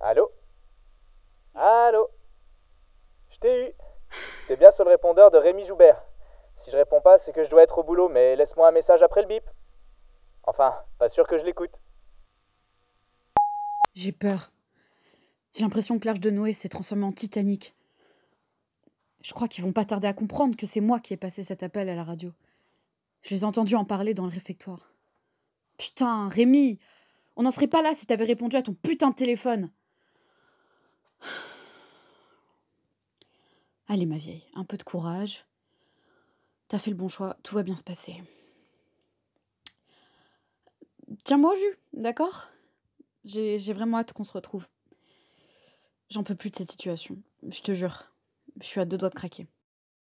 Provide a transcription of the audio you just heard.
Allô? Allô? Je t'ai eu T'es bien sur le répondeur de Rémi Joubert. Si je réponds pas, c'est que je dois être au boulot, mais laisse-moi un message après le bip. Enfin, pas sûr que je l'écoute. J'ai peur. J'ai l'impression que l'arche de Noé s'est transformée en Titanic. Je crois qu'ils vont pas tarder à comprendre que c'est moi qui ai passé cet appel à la radio. Je les ai entendus en parler dans le réfectoire. Putain, Rémi On n'en serait pas là si t'avais répondu à ton putain de téléphone Allez, ma vieille, un peu de courage. T'as fait le bon choix, tout va bien se passer. Tiens-moi au jus, d'accord? J'ai vraiment hâte qu'on se retrouve. J'en peux plus de cette situation, je te jure. Je suis à deux doigts de craquer.